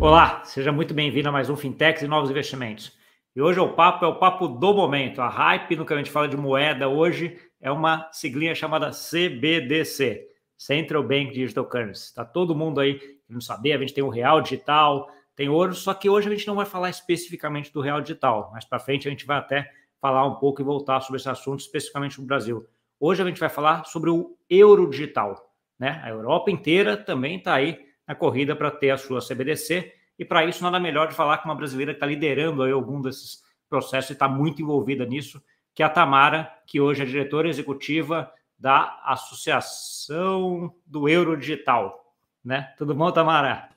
Olá, seja muito bem-vindo a mais um Fintechs e Novos Investimentos. E hoje o papo é o papo do momento. A hype no que a gente fala de moeda hoje é uma siglinha chamada CBDC, Central Bank Digital Currency. Está todo mundo aí querendo saber, a gente tem o real digital, tem ouro, só que hoje a gente não vai falar especificamente do real digital. Mais para frente a gente vai até falar um pouco e voltar sobre esse assunto especificamente no Brasil. Hoje a gente vai falar sobre o euro digital. Né? A Europa inteira também está aí na corrida para ter a sua CBDC. E para isso, nada melhor de falar com uma brasileira que está liderando aí algum desses processos e está muito envolvida nisso, que é a Tamara, que hoje é diretora executiva da Associação do Euro Digital. Né? Tudo bom, Tamara?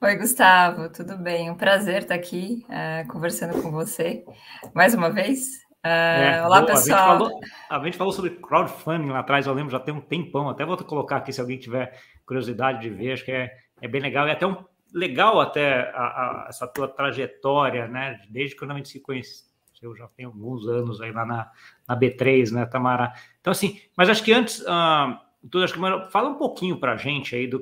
Oi, Gustavo, tudo bem? Um prazer estar aqui uh, conversando com você mais uma vez. Uh, é, olá, boa. pessoal. A gente, falou, a gente, falou, sobre crowdfunding lá atrás, eu lembro, já tem um tempão. Até vou colocar aqui se alguém tiver curiosidade de ver, acho que é, é bem legal. E até um, legal até a, a, essa tua trajetória, né? Desde quando a gente se conheceu, já tem alguns anos aí lá na, na B3, né, Tamara? Então, assim, mas acho que antes, uh, tudo, acho que fala um pouquinho para a gente aí, do,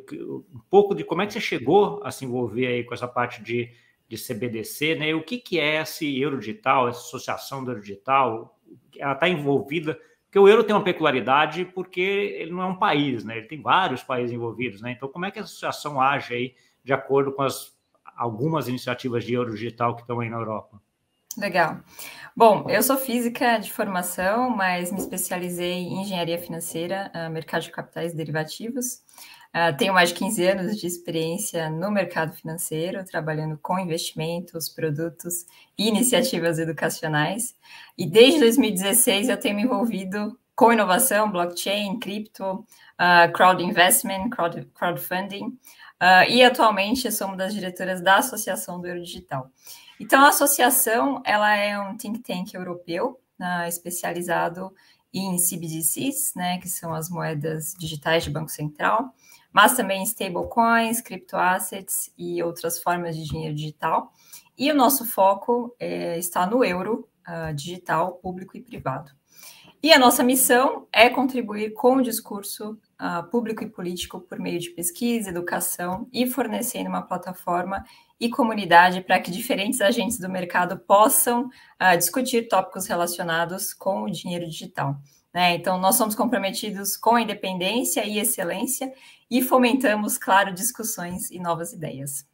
um pouco de como é que você chegou a se envolver aí com essa parte de, de CBDC, né? O que, que é esse euro digital, essa associação do euro digital? Ela está envolvida porque o euro tem uma peculiaridade porque ele não é um país, né? Ele tem vários países envolvidos, né? Então, como é que a associação age aí de acordo com as algumas iniciativas de euro digital que estão aí na Europa? Legal. Bom, eu sou física de formação, mas me especializei em engenharia financeira, ah, mercado de capitais derivativos. Uh, tenho mais de 15 anos de experiência no mercado financeiro, trabalhando com investimentos, produtos e iniciativas educacionais. E desde 2016 eu tenho me envolvido com inovação, blockchain, cripto, uh, crowd investment, crowd, crowdfunding. E atualmente sou uma das diretoras da Associação do Euro Digital. Então, a associação ela é um think tank europeu especializado em CBDCs, né, que são as moedas digitais de Banco Central, mas também stablecoins, criptoassets e outras formas de dinheiro digital. E o nosso foco é, está no euro uh, digital, público e privado. E a nossa missão é contribuir com o discurso uh, público e político por meio de pesquisa, educação e fornecendo uma plataforma e comunidade para que diferentes agentes do mercado possam uh, discutir tópicos relacionados com o dinheiro digital. Né? Então, nós somos comprometidos com a independência e excelência e fomentamos, claro, discussões e novas ideias.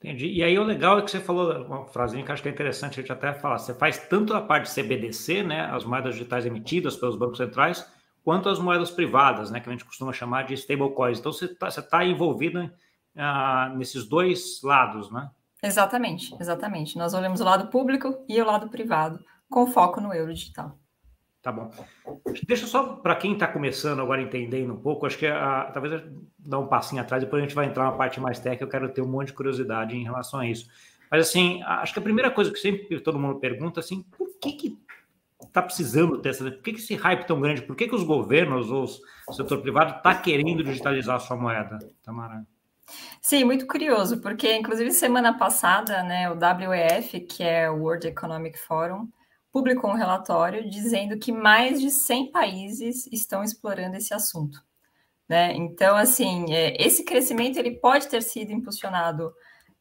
Entendi. E aí o legal é que você falou uma frasinha que acho que é interessante a gente até falar. Você faz tanto a parte CBDC, né, as moedas digitais emitidas pelos bancos centrais, quanto as moedas privadas, né, que a gente costuma chamar de stablecoins. Então você está tá envolvido uh, nesses dois lados, né? Exatamente, exatamente. Nós olhamos o lado público e o lado privado, com foco no euro digital. Tá bom. Deixa só para quem está começando agora entendendo um pouco, acho que a, talvez dar um passinho atrás, depois a gente vai entrar na parte mais técnica, eu quero ter um monte de curiosidade em relação a isso. Mas assim, acho que a primeira coisa que sempre todo mundo pergunta assim, por que que está precisando ter essa, por que, que esse hype tão grande? Por que, que os governos ou o setor privado está querendo digitalizar a sua moeda, Tamara? Sim, muito curioso, porque inclusive semana passada, né, o WEF, que é o World Economic Forum, publicou um relatório dizendo que mais de 100 países estão explorando esse assunto. Né? Então, assim, é, esse crescimento ele pode ter sido impulsionado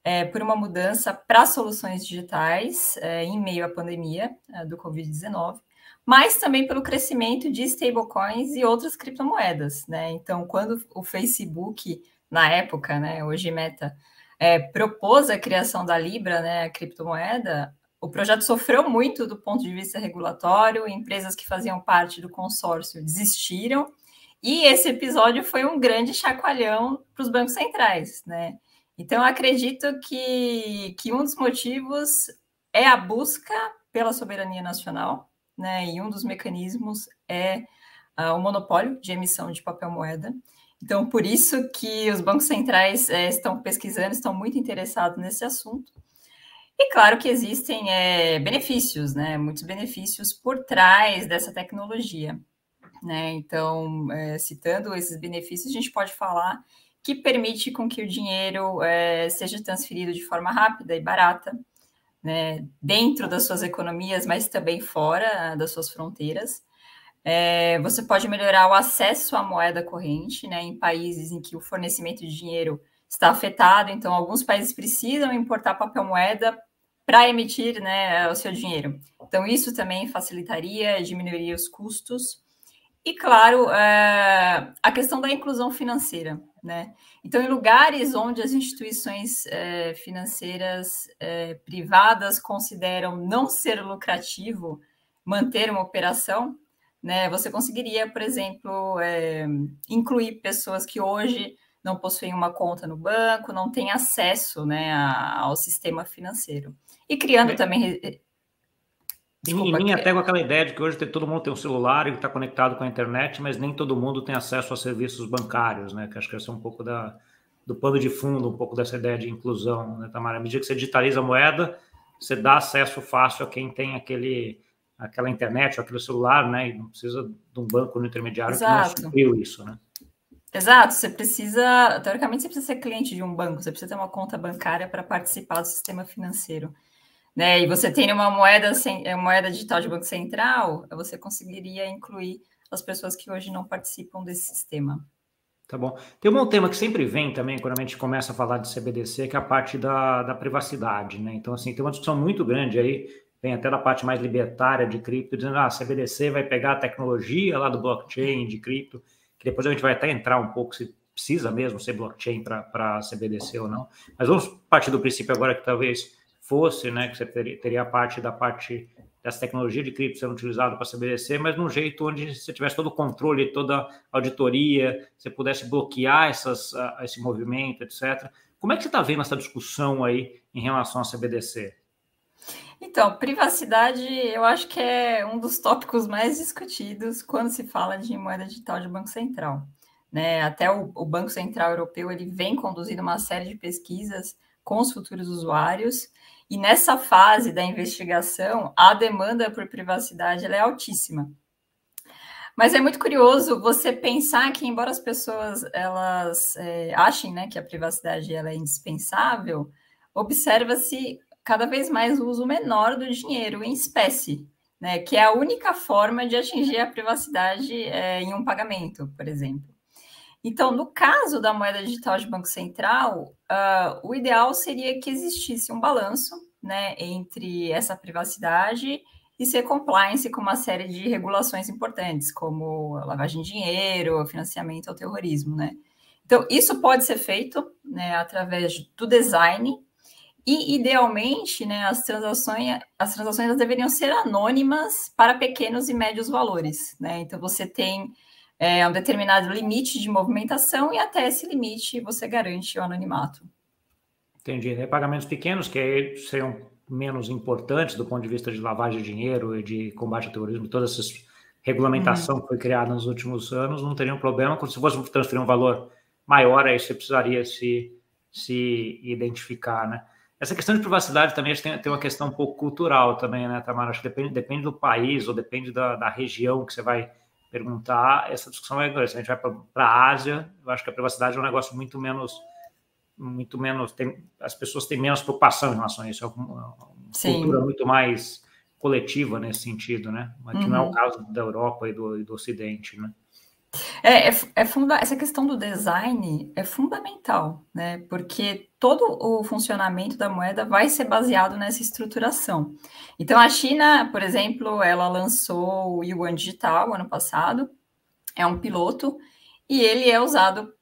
é, por uma mudança para soluções digitais é, em meio à pandemia é, do Covid-19, mas também pelo crescimento de stablecoins e outras criptomoedas. Né? Então, quando o Facebook, na época, né, hoje Meta, é, propôs a criação da Libra, né, a criptomoeda, o projeto sofreu muito do ponto de vista regulatório, empresas que faziam parte do consórcio desistiram, e esse episódio foi um grande chacoalhão para os bancos centrais, né? Então, acredito que, que um dos motivos é a busca pela soberania nacional, né? E um dos mecanismos é uh, o monopólio de emissão de papel moeda. Então, por isso que os bancos centrais é, estão pesquisando, estão muito interessados nesse assunto. E claro que existem é, benefícios, né? Muitos benefícios por trás dessa tecnologia. Né? Então, é, citando esses benefícios, a gente pode falar que permite com que o dinheiro é, seja transferido de forma rápida e barata, né? dentro das suas economias, mas também fora das suas fronteiras. É, você pode melhorar o acesso à moeda corrente, né, em países em que o fornecimento de dinheiro está afetado, então alguns países precisam importar papel moeda para emitir né, o seu dinheiro. Então, isso também facilitaria, diminuiria os custos. E, claro, é, a questão da inclusão financeira. Né? Então, em lugares onde as instituições é, financeiras é, privadas consideram não ser lucrativo manter uma operação, né, você conseguiria, por exemplo, é, incluir pessoas que hoje não possuem uma conta no banco, não têm acesso né, ao sistema financeiro. E criando também em linha até com aquela ideia de que hoje todo mundo tem um celular e está conectado com a internet, mas nem todo mundo tem acesso a serviços bancários, né? Que acho que esse é um pouco da, do pano de fundo, um pouco dessa ideia de inclusão, né, Tamara? À medida que você digitaliza a moeda, você dá acesso fácil a quem tem aquele, aquela internet ou aquele celular, né? E não precisa de um banco no intermediário Exato. que não supriu isso, né? Exato, você precisa, teoricamente, você precisa ser cliente de um banco, você precisa ter uma conta bancária para participar do sistema financeiro né? E você tem uma moeda, sem, é, moeda digital de Banco Central, você conseguiria incluir as pessoas que hoje não participam desse sistema. Tá bom. Tem um tema que sempre vem também quando a gente começa a falar de CBDC, que é a parte da, da privacidade, né? Então, assim, tem uma discussão muito grande aí, vem até da parte mais libertária de cripto, dizendo, ah, a CBDC vai pegar a tecnologia lá do blockchain, de cripto, que depois a gente vai até entrar um pouco se precisa mesmo ser blockchain para CBDC ou não. Mas vamos partir do princípio agora que talvez fosse, né, que você teria, teria a parte da parte dessa tecnologia de cripto sendo utilizada para CBDC, mas num jeito onde você tivesse todo o controle, toda a auditoria, você pudesse bloquear essas, uh, esse movimento, etc. Como é que você está vendo essa discussão aí em relação à CBDC? Então, privacidade, eu acho que é um dos tópicos mais discutidos quando se fala de moeda digital de Banco Central. Né? Até o, o Banco Central Europeu ele vem conduzindo uma série de pesquisas com os futuros usuários e nessa fase da investigação, a demanda por privacidade é altíssima. Mas é muito curioso você pensar que, embora as pessoas elas é, achem né, que a privacidade ela é indispensável, observa-se cada vez mais o uso menor do dinheiro em espécie, né, que é a única forma de atingir a privacidade é, em um pagamento, por exemplo. Então, no caso da moeda digital de Banco Central, uh, o ideal seria que existisse um balanço né, entre essa privacidade e ser compliance com uma série de regulações importantes, como lavagem de dinheiro, financiamento ao terrorismo. Né? Então, isso pode ser feito né, através do design e, idealmente, né, as transações, as transações deveriam ser anônimas para pequenos e médios valores. Né? Então, você tem é, um determinado limite de movimentação e até esse limite você garante o anonimato. Entendi. É pagamentos pequenos que seriam menos importantes do ponto de vista de lavagem de dinheiro e de combate ao terrorismo, toda essa regulamentação uhum. que foi criada nos últimos anos, não teria um problema. Se fosse transferir um valor maior, aí você precisaria se, se identificar, né? Essa questão de privacidade também tem, tem uma questão um pouco cultural também, né, Tamara? Acho que depende, depende do país ou depende da, da região que você vai perguntar, essa discussão é grande. Se a gente vai para a Ásia, eu acho que a privacidade é um negócio muito menos, muito menos, tem, as pessoas têm menos preocupação em relação a isso. É uma, uma cultura muito mais coletiva nesse sentido, né? Mas que uhum. não é o uhum. caso da Europa e do, e do Ocidente, né? É, é, é funda essa questão do design é fundamental, né? Porque todo o funcionamento da moeda vai ser baseado nessa estruturação. Então, a China, por exemplo, ela lançou o Yuan Digital ano passado, é um piloto, e ele é usado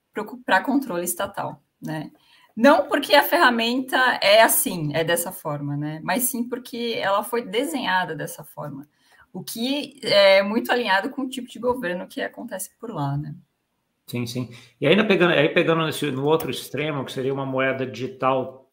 para controle estatal, né? Não porque a ferramenta é assim, é dessa forma, né? Mas sim porque ela foi desenhada dessa forma o que é muito alinhado com o tipo de governo que acontece por lá, né? Sim, sim. E ainda pegando, aí pegando no outro extremo, que seria uma moeda digital,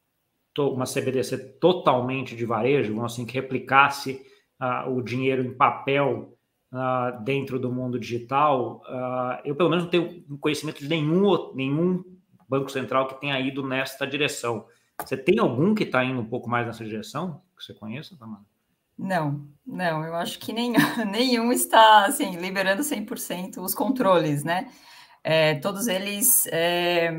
uma CBDC totalmente de varejo, assim, que replicasse uh, o dinheiro em papel uh, dentro do mundo digital, uh, eu pelo menos não tenho conhecimento de nenhum, nenhum banco central que tenha ido nesta direção. Você tem algum que está indo um pouco mais nessa direção, que você conheça, Tamara? Não, não, eu acho que nenhum, nenhum está assim, liberando 100% os controles, né? É, todos eles é,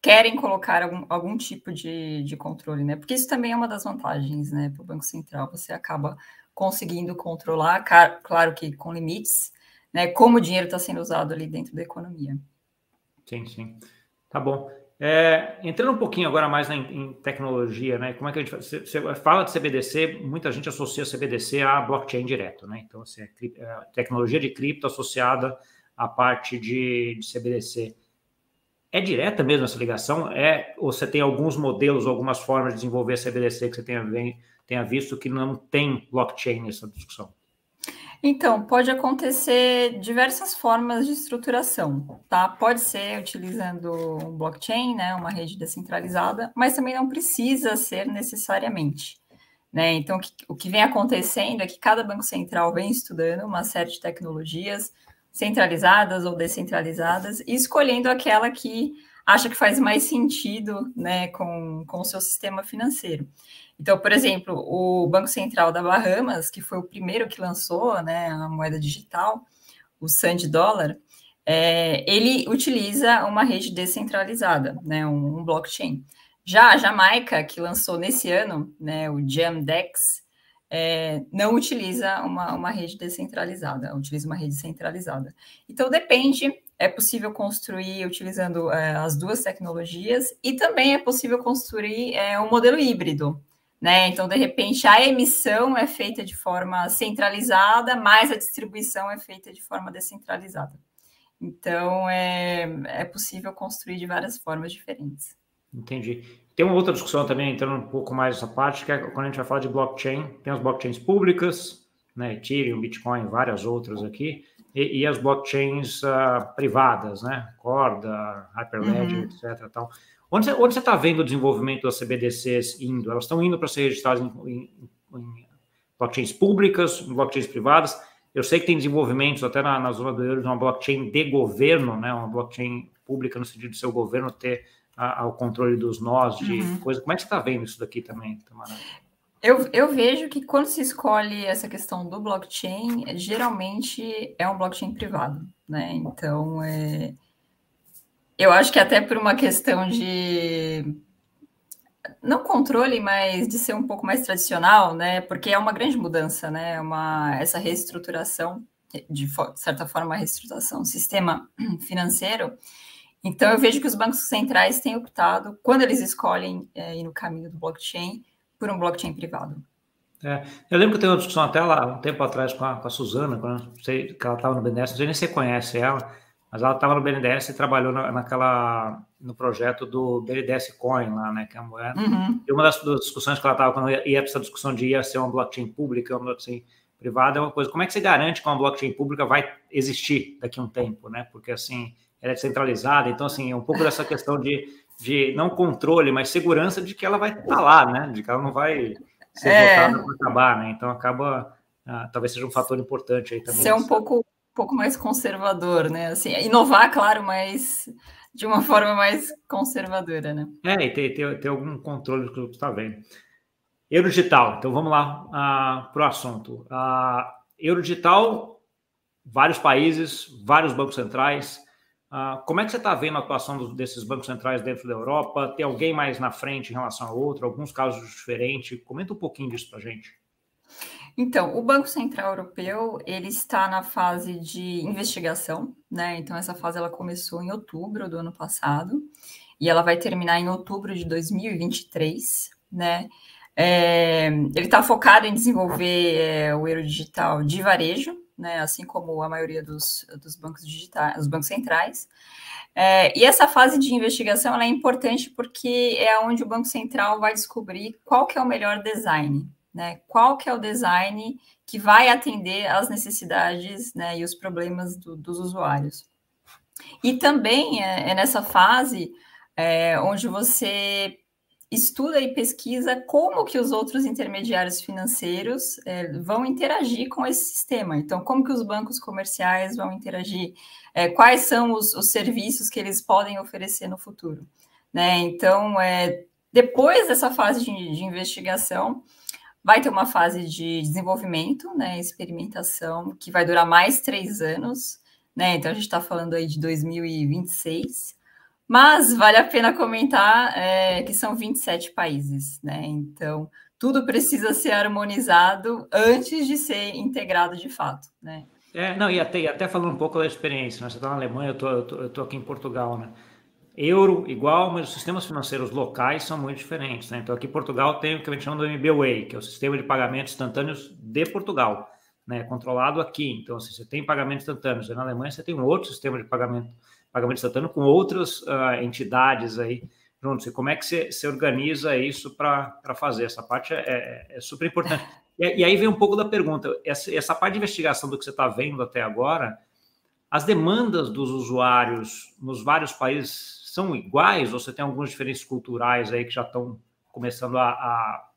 querem colocar algum, algum tipo de, de controle, né? Porque isso também é uma das vantagens, né, para o Banco Central. Você acaba conseguindo controlar, claro que com limites, né? Como o dinheiro está sendo usado ali dentro da economia. Sim, sim. Tá bom. É, entrando um pouquinho agora mais na, em tecnologia, né? Como é que a gente você, você fala de CBDC? Muita gente associa CBDC a blockchain direto, né? Então, assim, é, é tecnologia de cripto associada à parte de, de, CBDC. É direta mesmo essa ligação? É, ou você tem alguns modelos, algumas formas de desenvolver CBDC que você tenha, tenha visto que não tem blockchain nessa discussão? Então, pode acontecer diversas formas de estruturação, tá? Pode ser utilizando um blockchain, né, uma rede descentralizada, mas também não precisa ser necessariamente. Né? Então, o que, vem acontecendo é que cada banco central vem estudando uma série de tecnologias centralizadas ou descentralizadas e escolhendo aquela que acha que faz mais sentido né, com, com o seu sistema financeiro. Então, por exemplo, o Banco Central da Bahamas, que foi o primeiro que lançou né, a moeda digital, o Sand Dollar, é, ele utiliza uma rede descentralizada, né, um, um, blockchain. Já a Jamaica, que lançou nesse ano né, o Jamdex, é, não utiliza uma, uma rede descentralizada, utiliza uma rede centralizada. Então, depende, é possível construir utilizando é, as duas tecnologias e também é possível construir é, um modelo híbrido, né? Então, de repente, a emissão é feita de forma centralizada, mas a distribuição é feita de forma descentralizada. Então, é, é possível construir de várias formas diferentes. Entendi. Tem uma outra discussão também, entrando um pouco mais nessa parte, que é quando a gente vai falar de blockchain, tem as blockchains públicas, né, Ethereum, Bitcoin, várias outras aqui, e, e as blockchains uh, privadas, né, Corda, Hyperledger, uhum. etc. Tal. Onde você, está vendo o desenvolvimento das CBDCs indo? Elas estão indo para ser registradas em, em, em, blockchains públicas, em blockchains privadas. Eu sei que tem desenvolvimentos até na, na zona do euro de uma blockchain de governo, né? uma blockchain pública no sentido de seu governo ter a, a, o controle dos nós, de uhum. coisa. Como é que você está vendo isso daqui também, Tamara? Eu, eu vejo que quando se escolhe essa questão do blockchain, geralmente é um blockchain privado, né? Então, é, eu acho que até por uma questão de não controle, mas de ser um pouco mais tradicional, né? Porque é uma grande mudança, né? Uma essa reestruturação de certa forma uma reestruturação do sistema financeiro. Então eu vejo que os bancos centrais têm optado, quando eles escolhem é, ir no caminho do blockchain, por um blockchain privado. É, eu lembro que eu tenho uma discussão até lá um tempo atrás com a, com a Suzana, quando sei que ela estava no BNDES, não sei nem se você conhece ela, mas ela estava no BNDES e trabalhou na, naquela no projeto do BNDES Coin lá, né, que é a moeda. Uhum. E uma das, das, discussões que ela estava quando ia, ia essa discussão de ia ser uma blockchain pública, uma blockchain privada, é uma coisa. Como é que você garante que uma blockchain pública vai existir daqui a um tempo, né? Porque assim ela é descentralizada, então assim é um pouco dessa questão de, de não controle, mas segurança de que ela vai estar tá lá, né? De que ela não vai ser é. votada para acabar, né? Então acaba ah, talvez seja um fator importante aí também. Ser um pouco pouco mais conservador, né? Assim, inovar, claro, mas de uma forma mais conservadora, né? É, e ter, ter, ter algum controle do que você está vendo. Euro digital, então vamos lá uh, para o assunto. Uh, Euro digital, vários países, vários bancos centrais. Uh, como é que você está vendo a atuação desses bancos centrais dentro da Europa? Tem alguém mais na frente em relação a outro? Alguns casos diferentes? Comenta um pouquinho disso para gente. Então, o Banco Central Europeu ele está na fase de investigação, né? Então essa fase ela começou em outubro do ano passado e ela vai terminar em outubro de 2023, né? É, ele está focado em desenvolver é, o euro digital de varejo, né? Assim como a maioria dos, dos bancos digitais, os bancos centrais. É, e essa fase de investigação é importante porque é onde o Banco Central vai descobrir qual que é o melhor design, né? Qual que é o design que vai atender às necessidades né, e os problemas do, dos usuários. E também é, é nessa fase é, onde você estuda e pesquisa como que os outros intermediários financeiros é, vão interagir com esse sistema. Então, como que os bancos comerciais vão interagir, é, quais são os, os, serviços que eles podem oferecer no futuro. Né? Então, é, depois dessa fase de, de investigação, Vai ter uma fase de desenvolvimento, né, experimentação, que vai durar mais três anos, né? Então a gente está falando aí de 2026. Mas vale a pena comentar é, que são 27 países, né? Então tudo precisa ser harmonizado antes de ser integrado de fato, né? É, não, e até, e até falando um pouco da experiência, né? Você está na Alemanha, eu tô, tô, tô aqui em Portugal, né? Euro igual, mas os sistemas financeiros locais são muito diferentes. Né? Então, aqui em Portugal tem o que a gente chama do MBWay, que é o sistema de pagamentos instantâneos de Portugal, né? controlado aqui. Então, assim, você tem pagamentos instantâneos. Na Alemanha, você tem um outro sistema de pagamento, pagamento instantâneo com outras uh, entidades aí juntos. E como é que você, você organiza isso para fazer? Essa parte é, é, é super importante. E, e, aí vem um pouco da pergunta: essa, essa parte de investigação do que você está vendo até agora, as demandas dos usuários nos vários países são iguais ou você tem algumas diferenças culturais aí que já estão começando a, a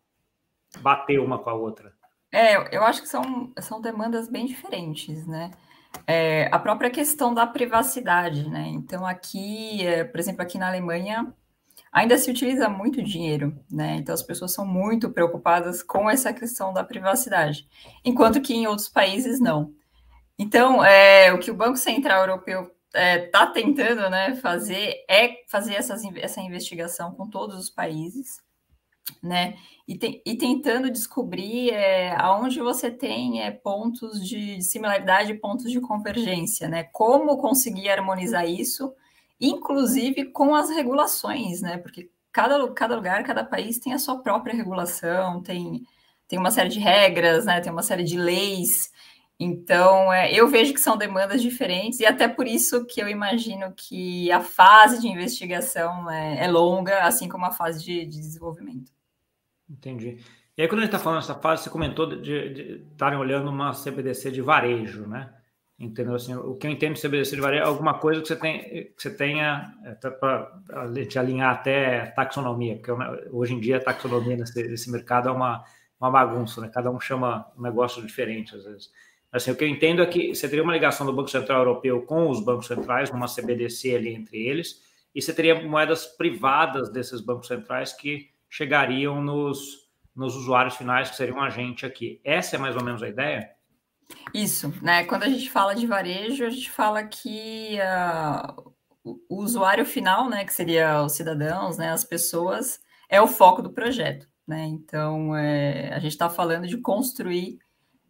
bater uma com a outra? É, eu acho que são, são demandas bem diferentes, né? É, a própria questão da privacidade, né? Então, aqui, é, por exemplo, aqui na Alemanha, ainda se utiliza muito dinheiro, né? Então, as pessoas são muito preocupadas com essa questão da privacidade, enquanto que em outros países não. Então, é, o que o Banco Central Europeu está é, tentando né, fazer é fazer essas, essa investigação com todos os países, né? E, te, e tentando descobrir é, aonde você tem é, pontos de, de similaridade e pontos de convergência, né? Como conseguir harmonizar isso, inclusive com as regulações, né? Porque cada, cada lugar, cada país tem a sua própria regulação, tem, tem uma série de regras, né? Tem uma série de leis então, é, eu vejo que são demandas diferentes, e até por isso que eu imagino que a fase de investigação é, é longa, assim como a fase de, de, desenvolvimento. Entendi. E aí, quando a gente está falando dessa fase, você comentou de estarem olhando uma CBDC de varejo, né? Entendeu? Assim, o que eu entendo de CBDC de varejo é alguma coisa que você, tem, que você tenha, para te alinhar até taxonomia, porque hoje em dia a taxonomia nesse, nesse mercado é uma, uma bagunça, né? Cada um chama um negócio diferente às vezes. Assim, o que eu entendo é que você teria uma ligação do Banco Central Europeu com os bancos centrais, numa CBDC ali entre eles, e você teria moedas privadas desses bancos centrais que chegariam nos, nos usuários finais, que seriam um agente aqui. Essa é mais ou menos a ideia? Isso, né? Quando a gente fala de varejo, a gente fala que uh, o usuário final, né, que seria os cidadãos, né, as pessoas, é o foco do projeto, né? Então, é, a gente está falando de construir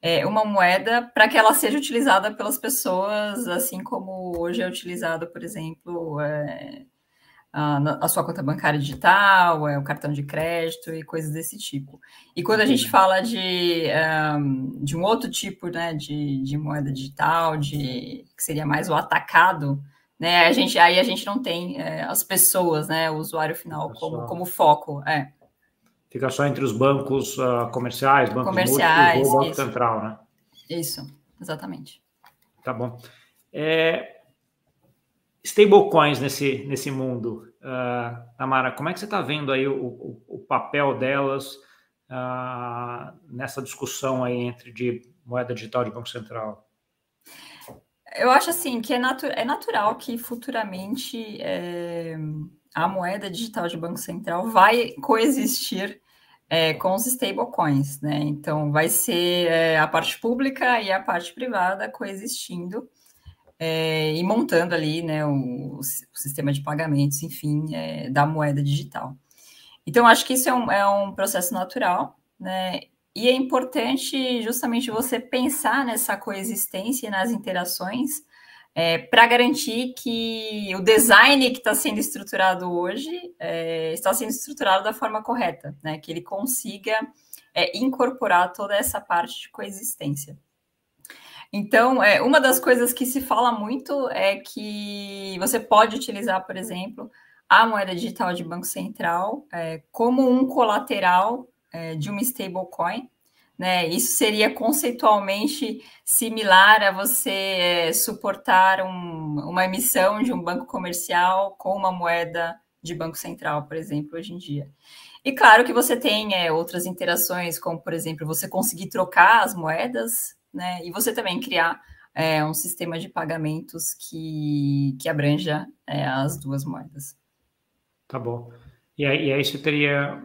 é, uma moeda para que ela seja utilizada pelas pessoas, assim como hoje é utilizada, por exemplo, é, a, a, sua conta bancária digital, é, o cartão de crédito e coisas desse tipo. E quando a gente fala de, um, de um outro tipo né, de, de moeda digital, de, que seria mais o atacado, né, a gente, aí a gente não tem é, as pessoas, né, o usuário final como, como foco. É fica só entre os bancos uh, comerciais, bancos comerciais, ou Banco isso. Central, né? Isso, exatamente. Tá bom. É, stablecoins nesse, nesse mundo, uh, Tamara, como é que você está vendo aí o, o, o papel delas uh, nessa discussão aí entre de moeda digital de Banco Central? Eu acho assim que é, natu é natural que futuramente é, a moeda digital de Banco Central vai coexistir é, com os stablecoins, né? Então, vai ser é, a parte pública e a parte privada coexistindo é, e montando ali, né, o, o sistema de pagamentos, enfim, é, da moeda digital. Então, acho que isso é um, é um processo natural, né? E é importante justamente você pensar nessa coexistência nas interações é, para garantir que o design que está sendo estruturado hoje é, está sendo estruturado da forma correta, né? Que ele consiga é, incorporar toda essa parte de coexistência. Então, é, uma das coisas que se fala muito é que você pode utilizar, por exemplo, a moeda digital de Banco Central é, como um colateral é, de uma stablecoin, né? Isso seria conceitualmente similar a você é, suportar um, uma emissão de um banco comercial com uma moeda de banco central, por exemplo, hoje em dia. E claro que você tem é, outras interações, como por exemplo, você conseguir trocar as moedas, né? E você também criar é, um sistema de pagamentos que, que abranja é, as duas moedas. Tá bom. E aí, e aí você teria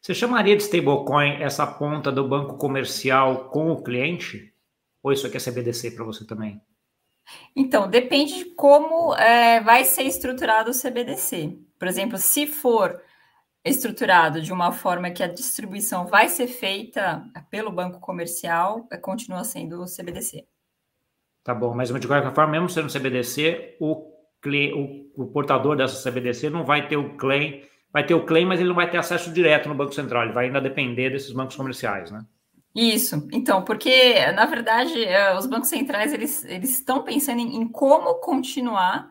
você chamaria de stablecoin essa ponta do banco comercial com o cliente? Ou isso aqui é CBDC para você também? Então, depende de como é, vai ser estruturado o CBDC. Por exemplo, se for estruturado de uma forma que a distribuição vai ser feita pelo banco comercial, é, continua sendo o CBDC. Tá bom, mas de qualquer forma, mesmo sendo CBDC, o o, o portador dessa CBDC não vai ter o claim, vai ter o claim, mas ele não vai ter acesso direto no Banco Central, ele vai ainda depender desses bancos comerciais, né? Isso, então, porque na verdade eh, os bancos centrais eles, eles estão pensando em, em como continuar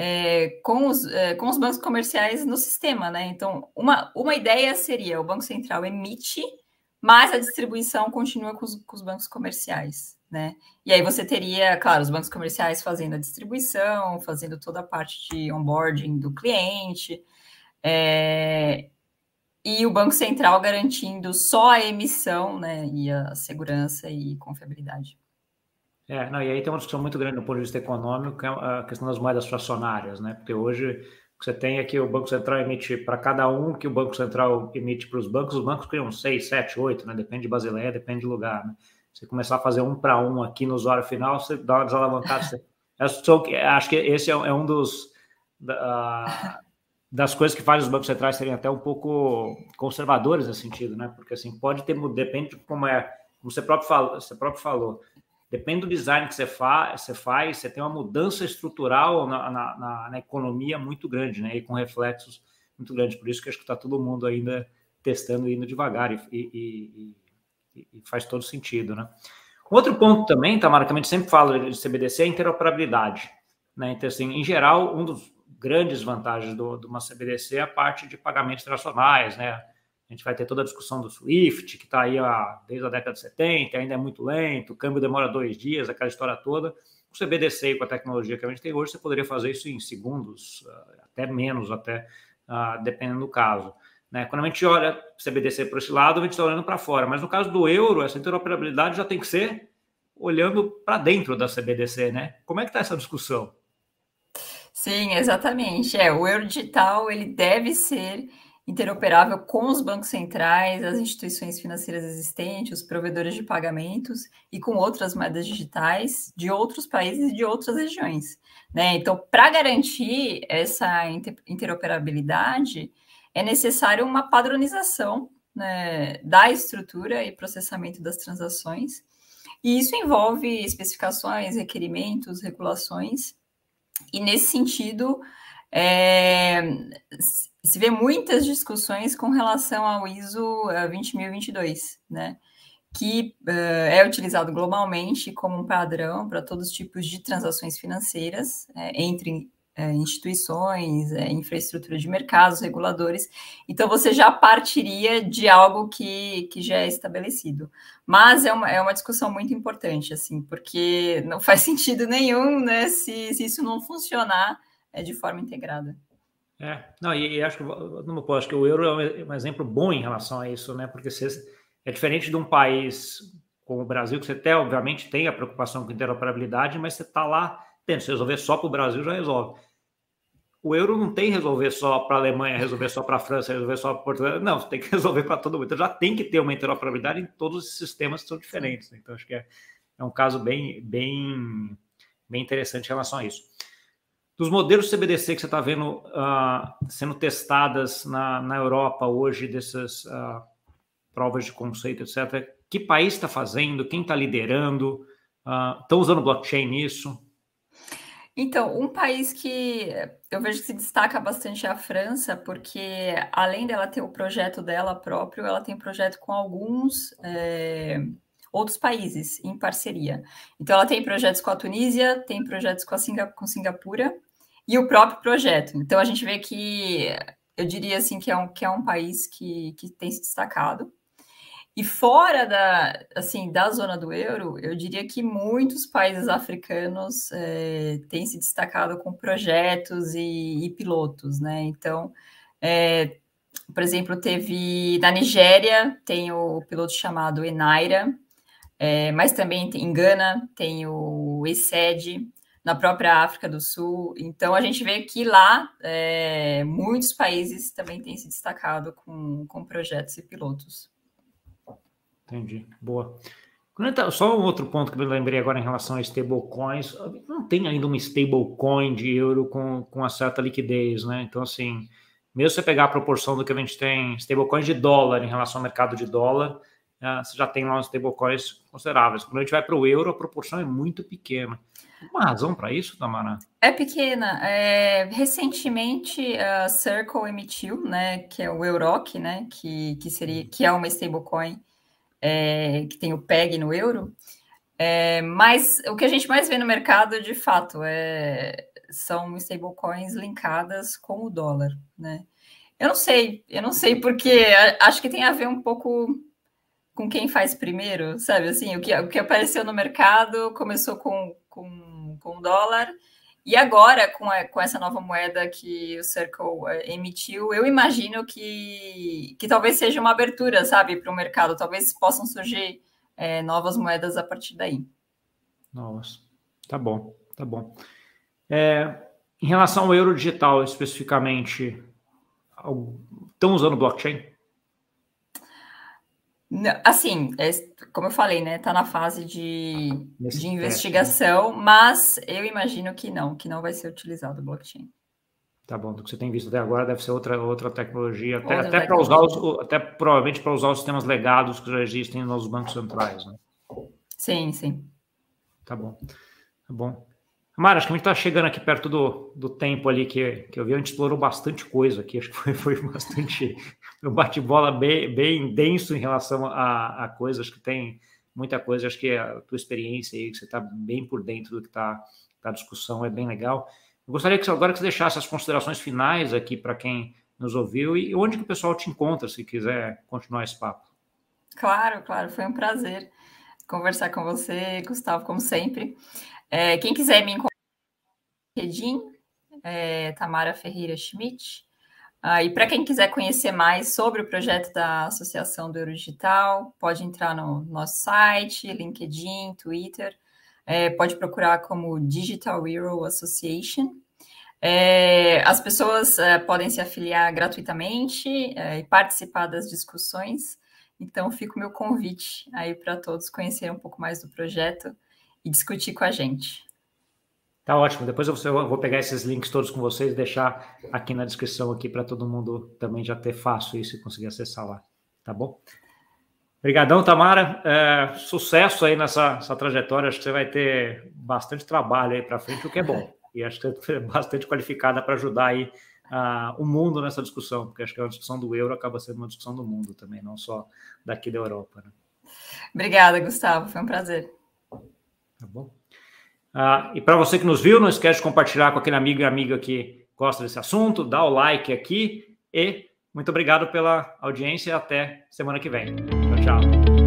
é, com, os, é, com os bancos comerciais no sistema, né? Então, uma, uma ideia seria o Banco Central emite, mas a distribuição continua com os, com os bancos comerciais, né? E aí você teria, claro, os bancos comerciais fazendo a distribuição, fazendo toda a parte de onboarding do cliente, é, e o Banco Central garantindo só a emissão, né, e a segurança e confiabilidade. É, não, e aí tem uma discussão muito grande do ponto de vista econômico, que é a questão das moedas fracionárias, né? Porque hoje o que você tem é que o Banco Central emite para cada um que o Banco Central emite para os bancos, os bancos criam seis, sete, oito, né? Depende de Basileia, depende de lugar, né? Você começar a fazer um para um aqui no usuário final, você dá uma desalavancada. Você... acho que esse é, é um dos. Da, das coisas que fazem os bancos centrais serem até um pouco conservadores nesse sentido, né? Porque assim, pode ter, depende de como é, como você próprio falou, você próprio falou depende do design que você, fa você faz, você tem uma mudança estrutural na, na, na, na economia muito grande, né? E com reflexos muito grandes. Por isso que acho que está todo mundo ainda testando e indo devagar e, e, e, e, faz todo sentido, né? Outro ponto também, Tamara, que a gente sempre fala de CBDC é a interoperabilidade. Né? Então, assim, em geral, um dos grandes vantagens do, de uma CBDC é a parte de pagamentos internacionais, né? A gente vai ter toda a discussão do SWIFT, que está aí ó, desde a década de 70, ainda é muito lento, o câmbio demora dois dias, aquela história toda. O CBDC, com a tecnologia que a gente tem hoje, você poderia fazer isso em segundos, ah, até menos, até uh, dependendo do caso. Né? Quando a gente olha CBDC para esse lado, a gente está olhando para fora. Mas no caso do euro, essa interoperabilidade já tem que ser olhando para dentro da CBDC, né? Como é que está essa discussão? Sim, exatamente. É, o euro digital ele deve ser interoperável com os bancos centrais, as instituições financeiras existentes, os provedores de pagamentos e com outras moedas digitais de outros países e de outras regiões. Né? Então, para garantir essa interoperabilidade, é necessário uma padronização né, da estrutura e processamento das transações, e isso envolve especificações, requerimentos, regulações e nesse sentido, é, se vê muitas discussões com relação ao ISO 20022, né? Que uh, é utilizado globalmente como um padrão para todos os tipos de transações financeiras é, entre é, instituições, é, infraestrutura de mercados, reguladores. Então, você já partiria de algo que, que já é estabelecido. Mas é uma, é uma discussão muito importante, assim, porque não faz sentido nenhum né, se, se isso não funcionar é, de forma integrada. É, não, e, e acho que não acho que o euro é um exemplo bom em relação a isso, né? Porque você, é diferente de um país como o Brasil, que você até, obviamente, tem a preocupação com interoperabilidade, mas você está lá, tendo, se resolver só para o Brasil, já resolve. O euro não tem resolver só para a Alemanha, resolver só para a França, resolver só para Portugal. Não, você tem que resolver para todo mundo. Então já tem que ter uma interoperabilidade em todos os sistemas que são diferentes. Né? Então acho que é, é um caso bem, bem, bem interessante em relação a isso. Dos modelos CBDC que você está vendo uh, sendo testadas na, na Europa hoje, dessas uh, provas de conceito, etc., que país está fazendo? Quem está liderando? Estão uh, usando blockchain nisso? Então, um país que eu vejo que se destaca bastante é a França, porque além dela ter o projeto dela próprio, ela tem projeto com alguns é, outros países em parceria. Então, ela tem projetos com a Tunísia, tem projetos com, a Singa, com Singapura e o próprio projeto. Então a gente vê que eu diria assim que é um, que é um país que, que tem se destacado. E fora da, assim, da zona do euro, eu diria que muitos países africanos é, têm se destacado com projetos e, e pilotos, né? Então, é, por exemplo, teve na Nigéria tem o piloto chamado Enaira, é, mas também tem, em Gana tem o ESED, na própria África do Sul. Então, a gente vê que lá é, muitos países também têm se destacado com, com projetos e pilotos. Entendi, boa. Só um outro ponto que eu lembrei agora em relação a stablecoins, não tem ainda uma stablecoin de euro com, com uma certa liquidez, né? Então, assim, mesmo você pegar a proporção do que a gente tem stablecoins de dólar em relação ao mercado de dólar, né, você já tem lá uns stablecoins consideráveis. Quando a gente vai para o euro, a proporção é muito pequena. Uma razão para isso, Tamara? É pequena. É, recentemente, a Circle emitiu, né, que é o Euroc, né, que, que, seria, que é uma stablecoin é, que tem o PEG no euro. É, mas o que a gente mais vê no mercado, de fato, é, são stablecoins linkadas com o dólar, né? Eu não sei, eu não sei porque acho que tem a ver um pouco com quem faz primeiro, sabe? Assim, o que, o que apareceu no mercado começou com, com, com dólar, e agora, com, a, com essa nova moeda que o Circle é, emitiu, eu imagino que, que talvez seja uma abertura, sabe, para o mercado. Talvez possam surgir é, novas moedas a partir daí. Nossa, tá bom, tá bom. É, em relação ao euro digital especificamente, estão usando blockchain? Assim, é, como eu falei, né? Está na fase de, de investigação, né? mas eu imagino que não, que não vai ser utilizado o blockchain. Tá bom, do que você tem visto até agora deve ser outra, outra tecnologia, até, até para usar os, até provavelmente para usar os sistemas legados que já existem nos bancos centrais, né? Sim, sim. Tá bom, tá bom. Mara, acho que a gente está chegando aqui perto do, do tempo ali que, que eu vi, a gente explorou bastante coisa aqui, acho que foi, foi bastante um bate-bola bem, bem denso em relação a, a coisas que tem muita coisa, acho que a tua experiência aí, que você está bem por dentro do que está tá a discussão, é bem legal. Eu gostaria que agora que você deixasse as considerações finais aqui para quem nos ouviu e onde que o pessoal te encontra, se quiser continuar esse papo. Claro, claro, foi um prazer conversar com você, Gustavo, como sempre. É, quem quiser me encontrar LinkedIn, é, Tamara Ferreira Schmidt. Ah, e para quem quiser conhecer mais sobre o projeto da Associação do Euro Digital, pode entrar no nosso site, LinkedIn, Twitter, é, pode procurar como Digital Euro Association. É, as pessoas é, podem se afiliar gratuitamente é, e participar das discussões. Então, fica o meu convite aí para todos conhecerem um pouco mais do projeto e discutir com a gente. Tá ótimo. Depois eu vou pegar esses links todos com vocês e deixar aqui na descrição aqui para todo mundo também já ter fácil isso e conseguir acessar lá. Tá bom? Obrigadão, Tamara. É, sucesso aí nessa, trajetória. Acho que você vai ter bastante trabalho aí para frente, o que é bom. E acho que você é bastante qualificada para ajudar aí uh, o mundo nessa discussão, porque acho que a discussão do euro acaba sendo uma discussão do mundo também, não só daqui da Europa. Né? Obrigada, Gustavo. Foi um prazer. Tá bom. Uh, e para você que nos viu, não esquece de compartilhar com aquele amigo e amiga que gosta desse assunto, dá o like aqui e muito obrigado pela audiência. Até semana que vem. Tchau, tchau.